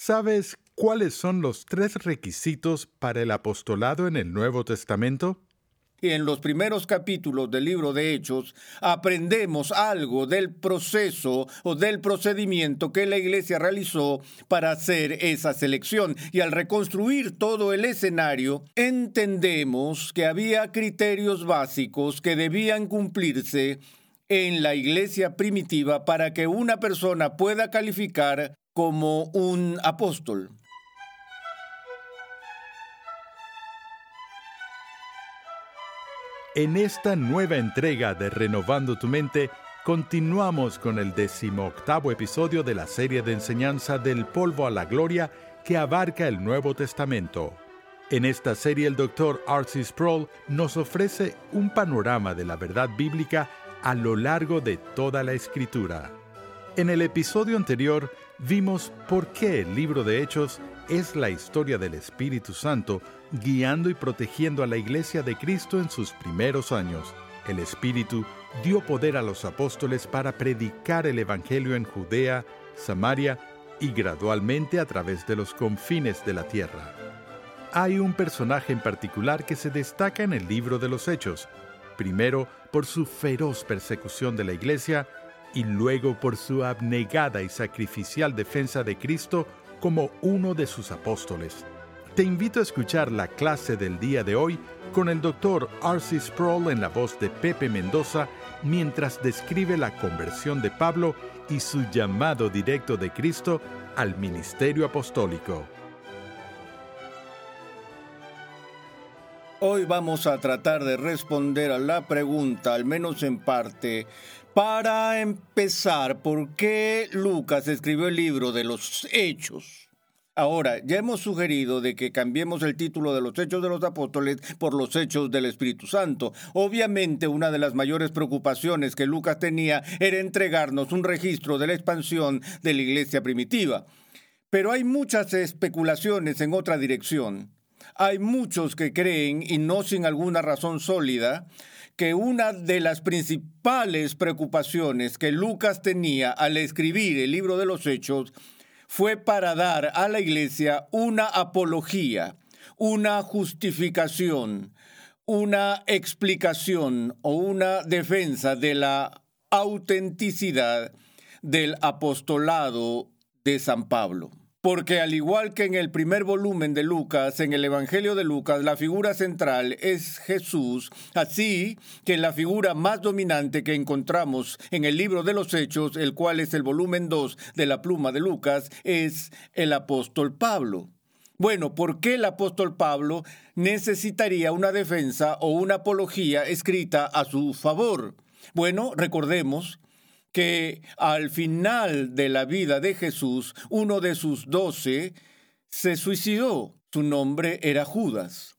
¿Sabes cuáles son los tres requisitos para el apostolado en el Nuevo Testamento? en los primeros capítulos del libro de Hechos aprendemos algo del proceso o del procedimiento que la iglesia realizó para hacer esa selección. Y al reconstruir todo el escenario, entendemos que había criterios básicos que debían cumplirse en la iglesia primitiva para que una persona pueda calificar como un apóstol. En esta nueva entrega de Renovando tu Mente, continuamos con el decimoctavo episodio de la serie de enseñanza del polvo a la gloria que abarca el Nuevo Testamento. En esta serie el Dr. Arcee Sproul nos ofrece un panorama de la verdad bíblica a lo largo de toda la escritura. En el episodio anterior vimos por qué el libro de Hechos es la historia del Espíritu Santo guiando y protegiendo a la iglesia de Cristo en sus primeros años. El Espíritu dio poder a los apóstoles para predicar el Evangelio en Judea, Samaria y gradualmente a través de los confines de la tierra. Hay un personaje en particular que se destaca en el libro de los Hechos, primero por su feroz persecución de la iglesia y luego por su abnegada y sacrificial defensa de Cristo como uno de sus apóstoles. Te invito a escuchar la clase del día de hoy con el Dr. R.C. Sproul en la voz de Pepe Mendoza mientras describe la conversión de Pablo y su llamado directo de Cristo al ministerio apostólico. Hoy vamos a tratar de responder a la pregunta, al menos en parte, para empezar, ¿por qué Lucas escribió el libro de los Hechos? Ahora, ya hemos sugerido de que cambiemos el título de los Hechos de los Apóstoles por los Hechos del Espíritu Santo. Obviamente, una de las mayores preocupaciones que Lucas tenía era entregarnos un registro de la expansión de la iglesia primitiva. Pero hay muchas especulaciones en otra dirección. Hay muchos que creen, y no sin alguna razón sólida, que una de las principales preocupaciones que Lucas tenía al escribir el libro de los Hechos fue para dar a la iglesia una apología, una justificación, una explicación o una defensa de la autenticidad del apostolado de San Pablo. Porque al igual que en el primer volumen de Lucas, en el Evangelio de Lucas, la figura central es Jesús, así que la figura más dominante que encontramos en el libro de los Hechos, el cual es el volumen 2 de la pluma de Lucas, es el apóstol Pablo. Bueno, ¿por qué el apóstol Pablo necesitaría una defensa o una apología escrita a su favor? Bueno, recordemos que al final de la vida de Jesús, uno de sus doce se suicidó. Su nombre era Judas.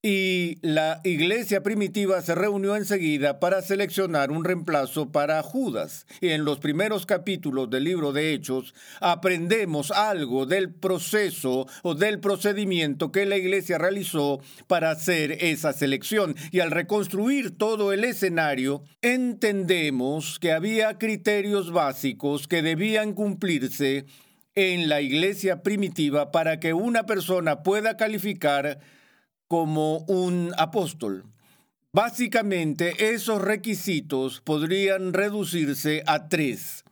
Y la iglesia primitiva se reunió enseguida para seleccionar un reemplazo para Judas. Y en los primeros capítulos del libro de Hechos aprendemos algo del proceso o del procedimiento que la iglesia realizó para hacer esa selección. Y al reconstruir todo el escenario, entendemos que había criterios básicos que debían cumplirse en la iglesia primitiva para que una persona pueda calificar como un apóstol. Básicamente, esos requisitos podrían reducirse a tres.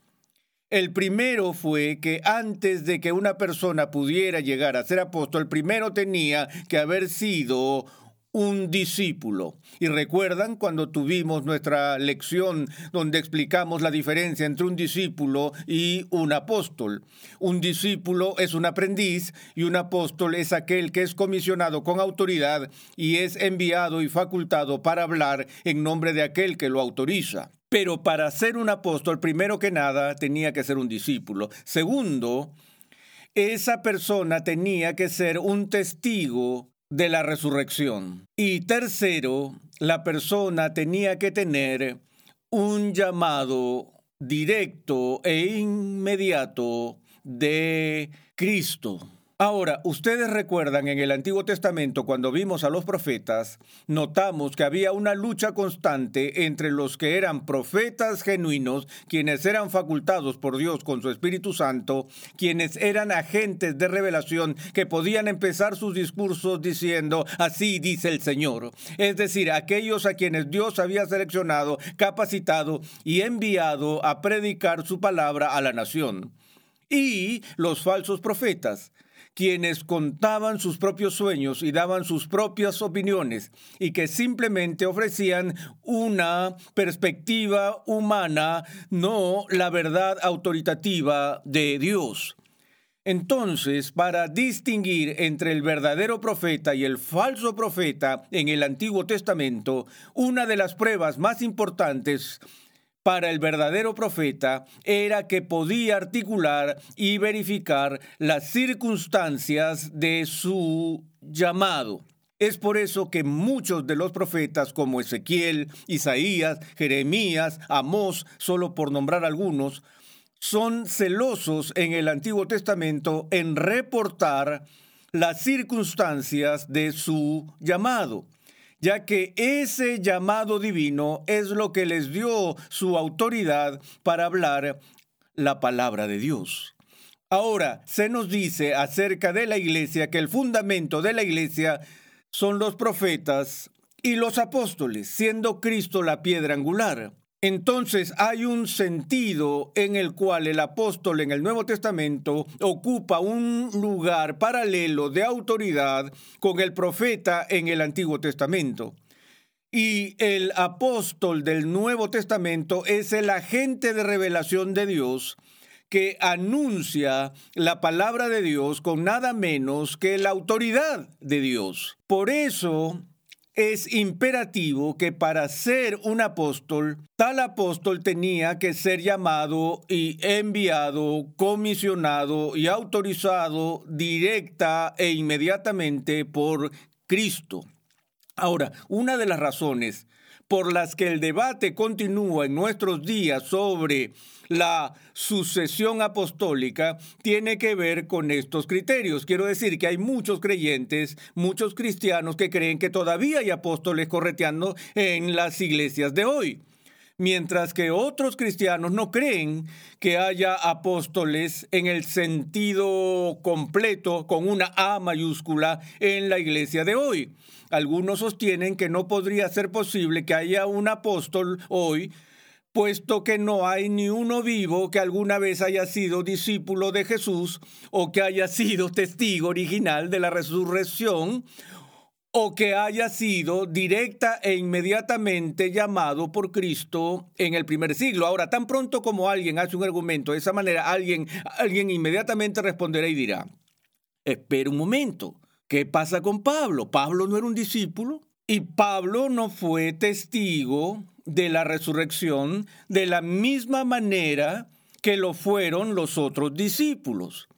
El primero fue que antes de que una persona pudiera llegar a ser apóstol, primero tenía que haber sido un discípulo. Y recuerdan cuando tuvimos nuestra lección donde explicamos la diferencia entre un discípulo y un apóstol. Un discípulo es un aprendiz y un apóstol es aquel que es comisionado con autoridad y es enviado y facultado para hablar en nombre de aquel que lo autoriza. Pero para ser un apóstol, primero que nada, tenía que ser un discípulo. Segundo, esa persona tenía que ser un testigo de la resurrección. Y tercero, la persona tenía que tener un llamado directo e inmediato de Cristo. Ahora, ustedes recuerdan en el Antiguo Testamento cuando vimos a los profetas, notamos que había una lucha constante entre los que eran profetas genuinos, quienes eran facultados por Dios con su Espíritu Santo, quienes eran agentes de revelación que podían empezar sus discursos diciendo, así dice el Señor. Es decir, aquellos a quienes Dios había seleccionado, capacitado y enviado a predicar su palabra a la nación. Y los falsos profetas, quienes contaban sus propios sueños y daban sus propias opiniones y que simplemente ofrecían una perspectiva humana, no la verdad autoritativa de Dios. Entonces, para distinguir entre el verdadero profeta y el falso profeta en el Antiguo Testamento, una de las pruebas más importantes para el verdadero profeta era que podía articular y verificar las circunstancias de su llamado. Es por eso que muchos de los profetas como Ezequiel, Isaías, Jeremías, Amós, solo por nombrar algunos, son celosos en el Antiguo Testamento en reportar las circunstancias de su llamado ya que ese llamado divino es lo que les dio su autoridad para hablar la palabra de Dios. Ahora, se nos dice acerca de la iglesia que el fundamento de la iglesia son los profetas y los apóstoles, siendo Cristo la piedra angular. Entonces hay un sentido en el cual el apóstol en el Nuevo Testamento ocupa un lugar paralelo de autoridad con el profeta en el Antiguo Testamento. Y el apóstol del Nuevo Testamento es el agente de revelación de Dios que anuncia la palabra de Dios con nada menos que la autoridad de Dios. Por eso es imperativo que para ser un apóstol, tal apóstol tenía que ser llamado y enviado, comisionado y autorizado directa e inmediatamente por Cristo. Ahora, una de las razones por las que el debate continúa en nuestros días sobre la sucesión apostólica tiene que ver con estos criterios. Quiero decir que hay muchos creyentes, muchos cristianos que creen que todavía hay apóstoles correteando en las iglesias de hoy mientras que otros cristianos no creen que haya apóstoles en el sentido completo, con una A mayúscula, en la iglesia de hoy. Algunos sostienen que no podría ser posible que haya un apóstol hoy puesto que no hay ni uno vivo que alguna vez haya sido discípulo de Jesús o que haya sido testigo original de la resurrección o que haya sido directa e inmediatamente llamado por Cristo en el primer siglo. Ahora, tan pronto como alguien hace un argumento de esa manera, alguien, alguien inmediatamente responderá y dirá, espera un momento, ¿qué pasa con Pablo? Pablo no era un discípulo y Pablo no fue testigo de la resurrección de la misma manera que lo fueron los otros discípulos.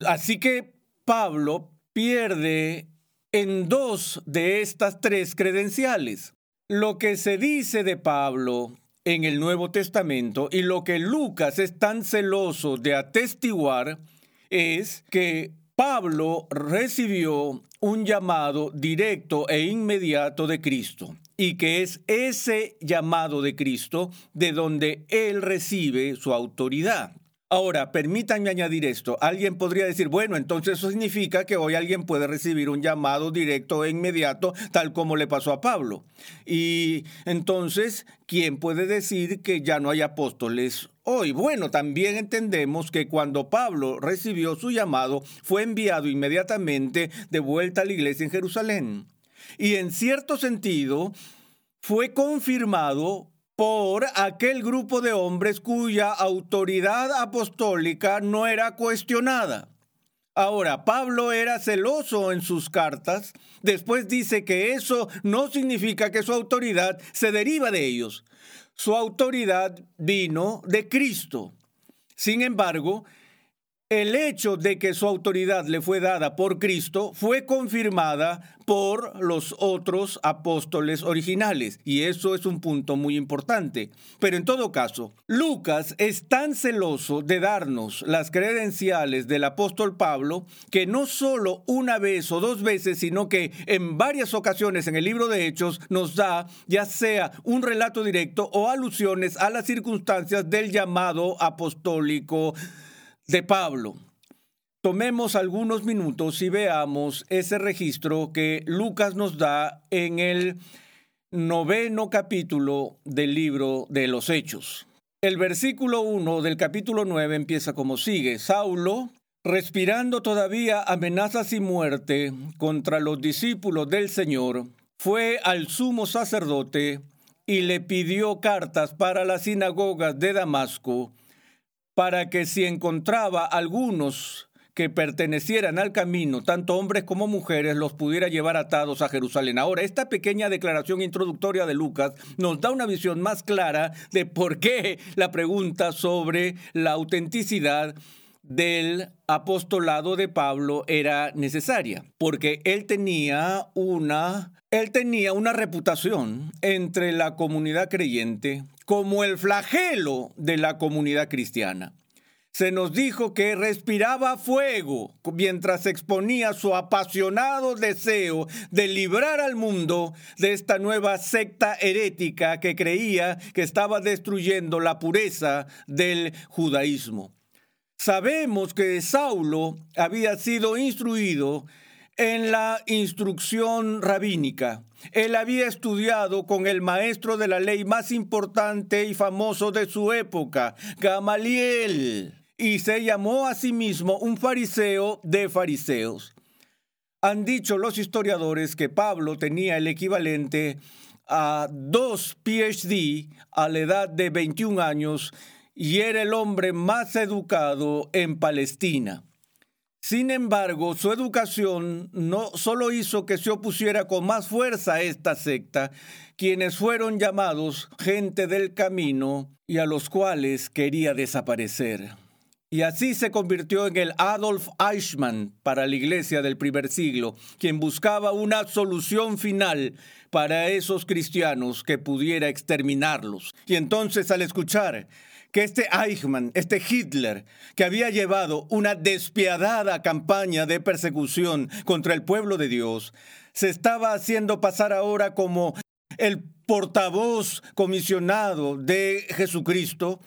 Así que Pablo pierde en dos de estas tres credenciales. Lo que se dice de Pablo en el Nuevo Testamento y lo que Lucas es tan celoso de atestiguar es que Pablo recibió un llamado directo e inmediato de Cristo y que es ese llamado de Cristo de donde él recibe su autoridad. Ahora, permítanme añadir esto. Alguien podría decir, bueno, entonces eso significa que hoy alguien puede recibir un llamado directo e inmediato, tal como le pasó a Pablo. Y entonces, ¿quién puede decir que ya no hay apóstoles hoy? Bueno, también entendemos que cuando Pablo recibió su llamado, fue enviado inmediatamente de vuelta a la iglesia en Jerusalén. Y en cierto sentido, fue confirmado por aquel grupo de hombres cuya autoridad apostólica no era cuestionada. Ahora, Pablo era celoso en sus cartas, después dice que eso no significa que su autoridad se deriva de ellos. Su autoridad vino de Cristo. Sin embargo, el hecho de que su autoridad le fue dada por Cristo fue confirmada por los otros apóstoles originales. Y eso es un punto muy importante. Pero en todo caso, Lucas es tan celoso de darnos las credenciales del apóstol Pablo que no solo una vez o dos veces, sino que en varias ocasiones en el libro de Hechos nos da ya sea un relato directo o alusiones a las circunstancias del llamado apostólico de Pablo. Tomemos algunos minutos y veamos ese registro que Lucas nos da en el noveno capítulo del libro de los Hechos. El versículo 1 del capítulo 9 empieza como sigue. Saulo, respirando todavía amenazas y muerte contra los discípulos del Señor, fue al sumo sacerdote y le pidió cartas para las sinagogas de Damasco para que si encontraba algunos que pertenecieran al camino, tanto hombres como mujeres, los pudiera llevar atados a Jerusalén. Ahora, esta pequeña declaración introductoria de Lucas nos da una visión más clara de por qué la pregunta sobre la autenticidad del apostolado de Pablo era necesaria, porque él tenía una él tenía una reputación entre la comunidad creyente como el flagelo de la comunidad cristiana. Se nos dijo que respiraba fuego mientras exponía su apasionado deseo de librar al mundo de esta nueva secta herética que creía que estaba destruyendo la pureza del judaísmo. Sabemos que Saulo había sido instruido en la instrucción rabínica. Él había estudiado con el maestro de la ley más importante y famoso de su época, Gamaliel, y se llamó a sí mismo un fariseo de fariseos. Han dicho los historiadores que Pablo tenía el equivalente a dos PhD a la edad de 21 años y era el hombre más educado en Palestina. Sin embargo, su educación no solo hizo que se opusiera con más fuerza a esta secta, quienes fueron llamados gente del camino y a los cuales quería desaparecer. Y así se convirtió en el Adolf Eichmann para la iglesia del primer siglo, quien buscaba una solución final para esos cristianos que pudiera exterminarlos. Y entonces al escuchar que este Eichmann, este Hitler, que había llevado una despiadada campaña de persecución contra el pueblo de Dios, se estaba haciendo pasar ahora como el portavoz comisionado de Jesucristo,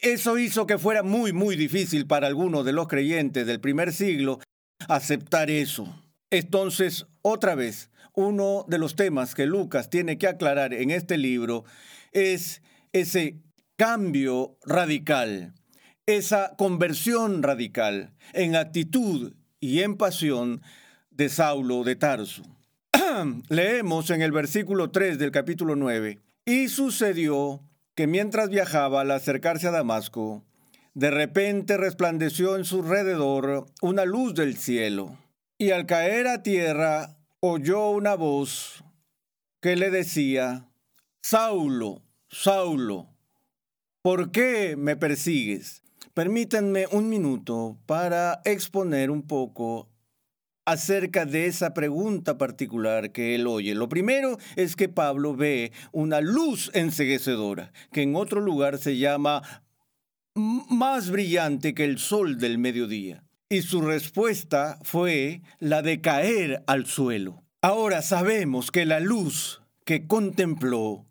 eso hizo que fuera muy, muy difícil para algunos de los creyentes del primer siglo aceptar eso. Entonces, otra vez, uno de los temas que Lucas tiene que aclarar en este libro es ese cambio radical, esa conversión radical en actitud y en pasión de Saulo de Tarso. Leemos en el versículo 3 del capítulo 9, y sucedió que mientras viajaba al acercarse a Damasco, de repente resplandeció en su alrededor una luz del cielo, y al caer a tierra oyó una voz que le decía, Saulo, Saulo, ¿Por qué me persigues? Permítanme un minuto para exponer un poco acerca de esa pregunta particular que él oye. Lo primero es que Pablo ve una luz enseguecedora, que en otro lugar se llama más brillante que el sol del mediodía. Y su respuesta fue la de caer al suelo. Ahora sabemos que la luz que contempló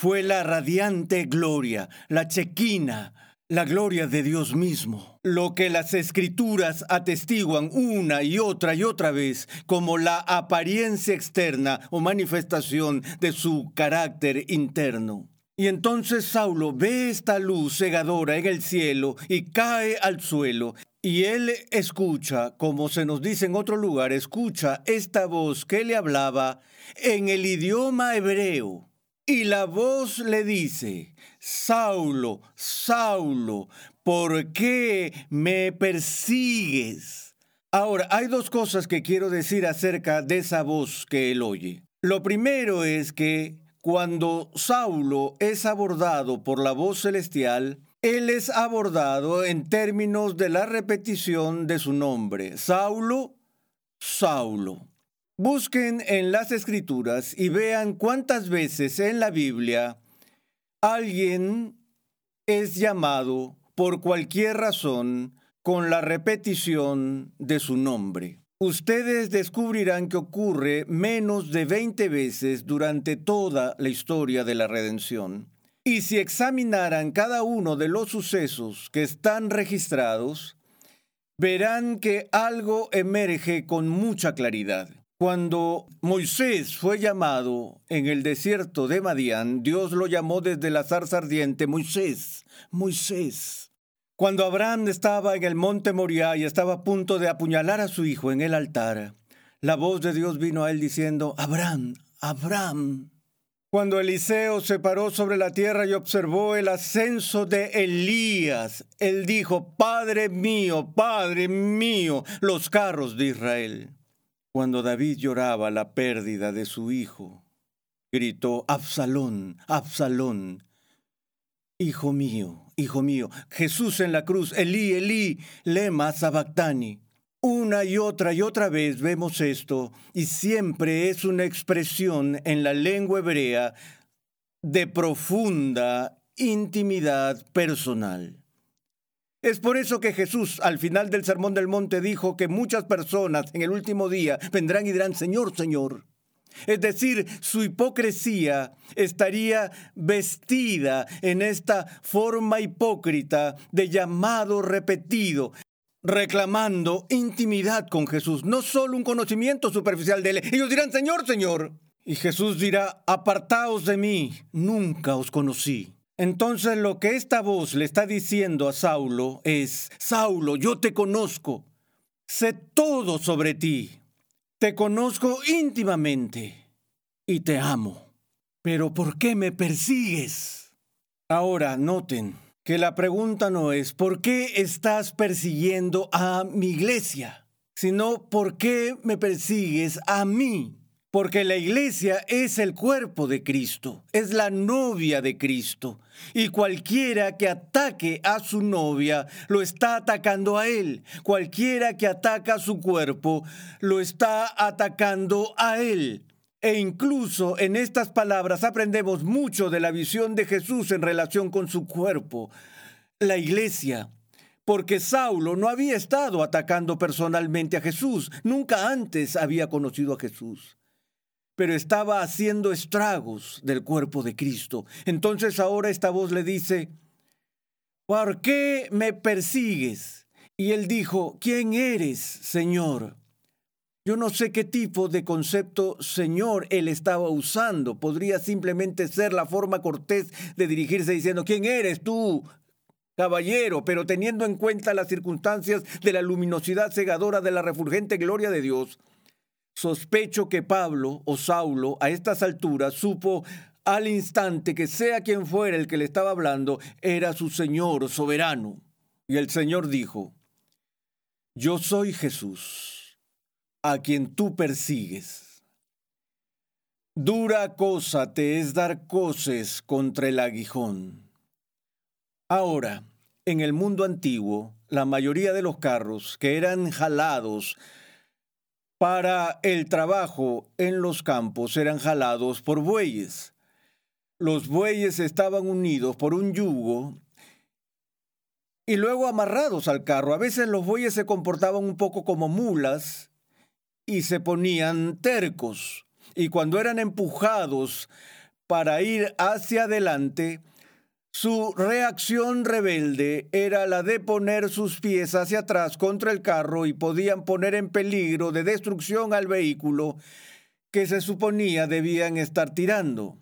fue la radiante gloria, la chequina, la gloria de Dios mismo, lo que las escrituras atestiguan una y otra y otra vez como la apariencia externa o manifestación de su carácter interno. Y entonces Saulo ve esta luz cegadora en el cielo y cae al suelo. Y él escucha, como se nos dice en otro lugar, escucha esta voz que le hablaba en el idioma hebreo. Y la voz le dice, Saulo, Saulo, ¿por qué me persigues? Ahora, hay dos cosas que quiero decir acerca de esa voz que él oye. Lo primero es que cuando Saulo es abordado por la voz celestial, él es abordado en términos de la repetición de su nombre. Saulo, Saulo. Busquen en las escrituras y vean cuántas veces en la Biblia alguien es llamado por cualquier razón con la repetición de su nombre. Ustedes descubrirán que ocurre menos de 20 veces durante toda la historia de la redención. Y si examinaran cada uno de los sucesos que están registrados, verán que algo emerge con mucha claridad. Cuando Moisés fue llamado en el desierto de Madián, Dios lo llamó desde la zarza ardiente, Moisés, Moisés. Cuando Abraham estaba en el monte Moriah y estaba a punto de apuñalar a su hijo en el altar, la voz de Dios vino a él diciendo, Abraham, Abraham. Cuando Eliseo se paró sobre la tierra y observó el ascenso de Elías, él dijo, Padre mío, Padre mío, los carros de Israel. Cuando David lloraba la pérdida de su hijo, gritó, Absalón, Absalón, Hijo mío, hijo mío, Jesús en la cruz, Elí, Elí, lema sabactani. Una y otra y otra vez vemos esto y siempre es una expresión en la lengua hebrea de profunda intimidad personal. Es por eso que Jesús al final del Sermón del Monte dijo que muchas personas en el último día vendrán y dirán, Señor, Señor. Es decir, su hipocresía estaría vestida en esta forma hipócrita de llamado repetido, reclamando intimidad con Jesús, no solo un conocimiento superficial de él. Ellos dirán, Señor, Señor. Y Jesús dirá, apartaos de mí, nunca os conocí. Entonces lo que esta voz le está diciendo a Saulo es, Saulo, yo te conozco, sé todo sobre ti, te conozco íntimamente y te amo. Pero ¿por qué me persigues? Ahora, noten que la pregunta no es ¿por qué estás persiguiendo a mi iglesia? sino ¿por qué me persigues a mí? Porque la iglesia es el cuerpo de Cristo, es la novia de Cristo. Y cualquiera que ataque a su novia lo está atacando a él. Cualquiera que ataca a su cuerpo lo está atacando a él. E incluso en estas palabras aprendemos mucho de la visión de Jesús en relación con su cuerpo, la iglesia. Porque Saulo no había estado atacando personalmente a Jesús, nunca antes había conocido a Jesús pero estaba haciendo estragos del cuerpo de Cristo. Entonces ahora esta voz le dice, ¿por qué me persigues? Y él dijo, ¿quién eres, Señor? Yo no sé qué tipo de concepto Señor él estaba usando. Podría simplemente ser la forma cortés de dirigirse diciendo, ¿quién eres tú, caballero? Pero teniendo en cuenta las circunstancias de la luminosidad cegadora de la refulgente gloria de Dios, Sospecho que Pablo o Saulo a estas alturas supo al instante que sea quien fuera el que le estaba hablando, era su Señor soberano. Y el Señor dijo, Yo soy Jesús, a quien tú persigues. Dura cosa te es dar coces contra el aguijón. Ahora, en el mundo antiguo, la mayoría de los carros que eran jalados para el trabajo en los campos eran jalados por bueyes. Los bueyes estaban unidos por un yugo y luego amarrados al carro. A veces los bueyes se comportaban un poco como mulas y se ponían tercos. Y cuando eran empujados para ir hacia adelante, su reacción rebelde era la de poner sus pies hacia atrás contra el carro y podían poner en peligro de destrucción al vehículo que se suponía debían estar tirando.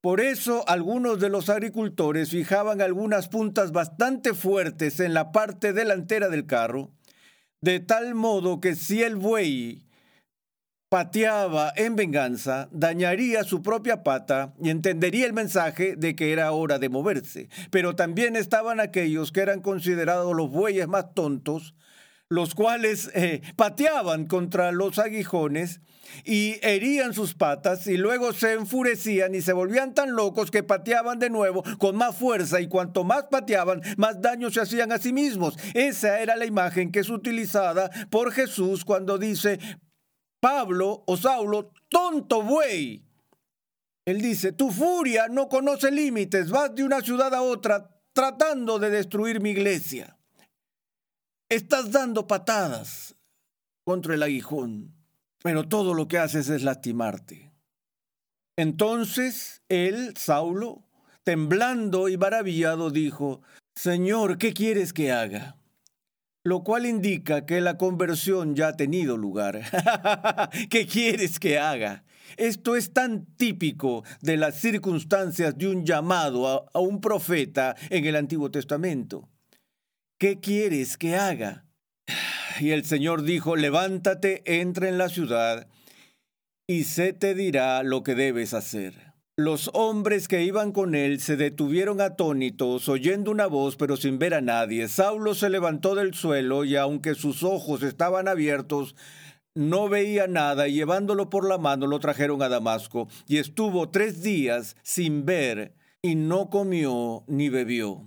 Por eso algunos de los agricultores fijaban algunas puntas bastante fuertes en la parte delantera del carro, de tal modo que si el buey pateaba en venganza, dañaría su propia pata y entendería el mensaje de que era hora de moverse. Pero también estaban aquellos que eran considerados los bueyes más tontos, los cuales eh, pateaban contra los aguijones y herían sus patas y luego se enfurecían y se volvían tan locos que pateaban de nuevo con más fuerza y cuanto más pateaban, más daño se hacían a sí mismos. Esa era la imagen que es utilizada por Jesús cuando dice, Pablo o Saulo, tonto buey. Él dice, tu furia no conoce límites, vas de una ciudad a otra tratando de destruir mi iglesia. Estás dando patadas contra el aguijón, pero todo lo que haces es lastimarte. Entonces él, Saulo, temblando y maravillado, dijo, Señor, ¿qué quieres que haga? Lo cual indica que la conversión ya ha tenido lugar. ¿Qué quieres que haga? Esto es tan típico de las circunstancias de un llamado a, un profeta en el Antiguo Testamento. ¿qué quieres que haga? Y el Señor dijo, levántate, entra en la ciudad, y se te dirá lo que debes hacer. Los hombres que iban con él se detuvieron atónitos, oyendo una voz, pero sin ver a nadie. Saulo se levantó del suelo, y aunque sus ojos estaban abiertos, no veía nada, y llevándolo por la mano lo trajeron a Damasco, y estuvo tres días sin ver, y no comió ni bebió.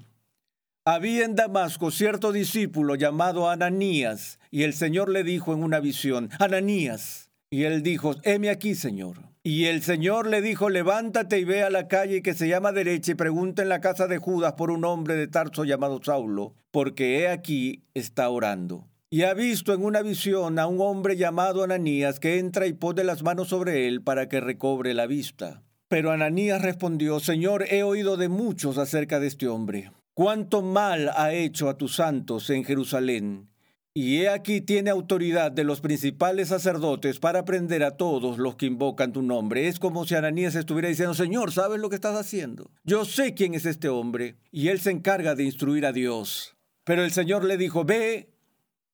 Había en Damasco cierto discípulo llamado Ananías, y el Señor le dijo en una visión, Ananías. Y él dijo, heme aquí, Señor. Y el Señor le dijo, levántate y ve a la calle que se llama derecha y pregunta en la casa de Judas por un hombre de Tarso llamado Saulo, porque he aquí está orando. Y ha visto en una visión a un hombre llamado Ananías que entra y pone las manos sobre él para que recobre la vista. Pero Ananías respondió, Señor, he oído de muchos acerca de este hombre cuánto mal ha hecho a tus santos en Jerusalén. Y he aquí tiene autoridad de los principales sacerdotes para prender a todos los que invocan tu nombre. Es como si Ananías estuviera diciendo, Señor, ¿sabes lo que estás haciendo? Yo sé quién es este hombre. Y él se encarga de instruir a Dios. Pero el Señor le dijo, ve,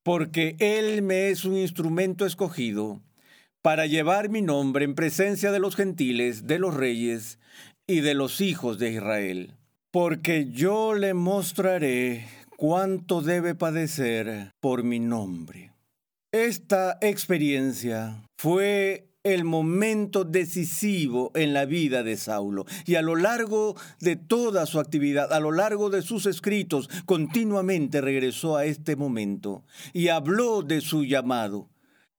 porque él me es un instrumento escogido para llevar mi nombre en presencia de los gentiles, de los reyes y de los hijos de Israel porque yo le mostraré cuánto debe padecer por mi nombre. Esta experiencia fue el momento decisivo en la vida de Saulo. Y a lo largo de toda su actividad, a lo largo de sus escritos, continuamente regresó a este momento y habló de su llamado.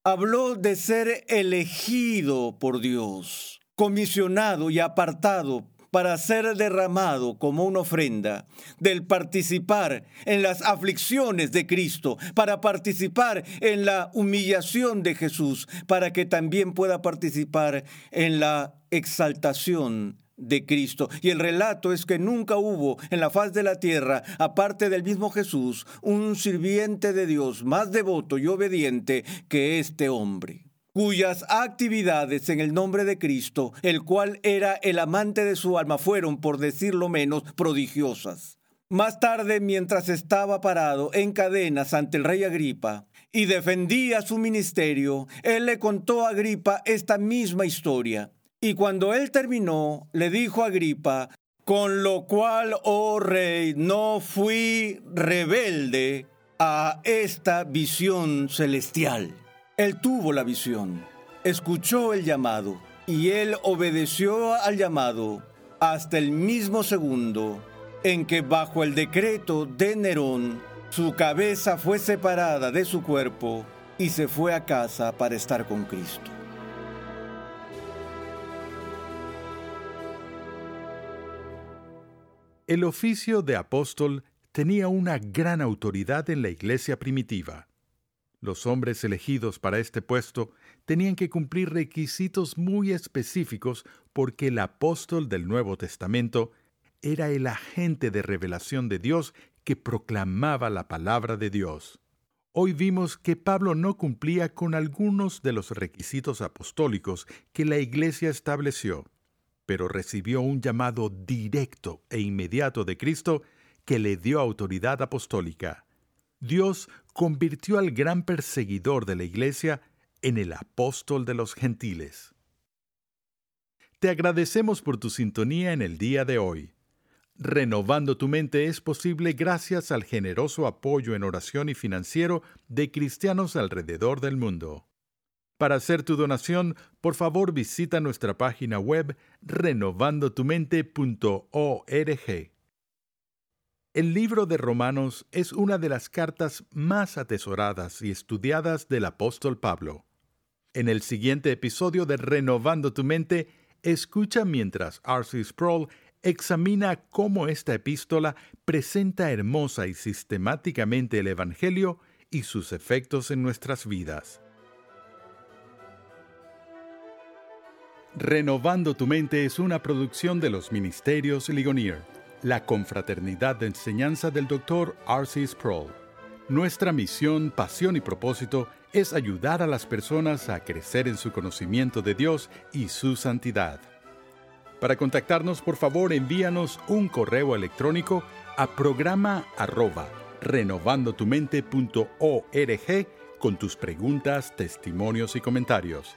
Habló de ser elegido por Dios, comisionado y apartado para ser derramado como una ofrenda, del participar en las aflicciones de Cristo, para participar en la humillación de Jesús, para que también pueda participar en la exaltación de Cristo. Y el relato es que nunca hubo en la faz de la tierra, aparte del mismo Jesús, un sirviente de Dios más devoto y obediente que este hombre cuyas actividades en el nombre de Cristo, el cual era el amante de su alma, fueron, por decirlo menos, prodigiosas. Más tarde, mientras estaba parado en cadenas ante el rey Agripa y defendía su ministerio, él le contó a Agripa esta misma historia. Y cuando él terminó, le dijo a Agripa, con lo cual, oh rey, no fui rebelde a esta visión celestial. Él tuvo la visión, escuchó el llamado y él obedeció al llamado hasta el mismo segundo en que bajo el decreto de Nerón su cabeza fue separada de su cuerpo y se fue a casa para estar con Cristo. El oficio de apóstol tenía una gran autoridad en la iglesia primitiva. Los hombres elegidos para este puesto tenían que cumplir requisitos muy específicos porque el apóstol del Nuevo Testamento era el agente de revelación de Dios que proclamaba la palabra de Dios. Hoy vimos que Pablo no cumplía con algunos de los requisitos apostólicos que la Iglesia estableció, pero recibió un llamado directo e inmediato de Cristo que le dio autoridad apostólica. Dios convirtió al gran perseguidor de la iglesia en el apóstol de los gentiles. Te agradecemos por tu sintonía en el día de hoy. Renovando tu mente es posible gracias al generoso apoyo en oración y financiero de cristianos alrededor del mundo. Para hacer tu donación, por favor visita nuestra página web renovandotumente.org. El libro de Romanos es una de las cartas más atesoradas y estudiadas del apóstol Pablo. En el siguiente episodio de Renovando tu mente, escucha mientras R.C. Sproul examina cómo esta epístola presenta hermosa y sistemáticamente el Evangelio y sus efectos en nuestras vidas. Renovando tu mente es una producción de los Ministerios Ligonier, la confraternidad de enseñanza del Dr. R.C. Sproul. Nuestra misión, pasión y propósito es ayudar a las personas a crecer en su conocimiento de Dios y su santidad. Para contactarnos, por favor, envíanos un correo electrónico a programa arroba renovandotumente.org con tus preguntas, testimonios y comentarios.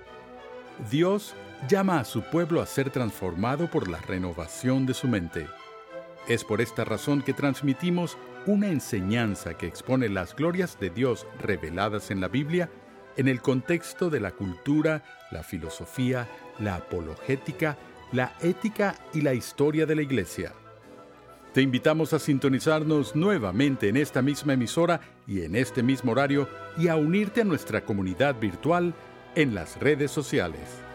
Dios llama a su pueblo a ser transformado por la renovación de su mente. Es por esta razón que transmitimos una enseñanza que expone las glorias de Dios reveladas en la Biblia en el contexto de la cultura, la filosofía, la apologética, la ética y la historia de la Iglesia. Te invitamos a sintonizarnos nuevamente en esta misma emisora y en este mismo horario y a unirte a nuestra comunidad virtual en las redes sociales.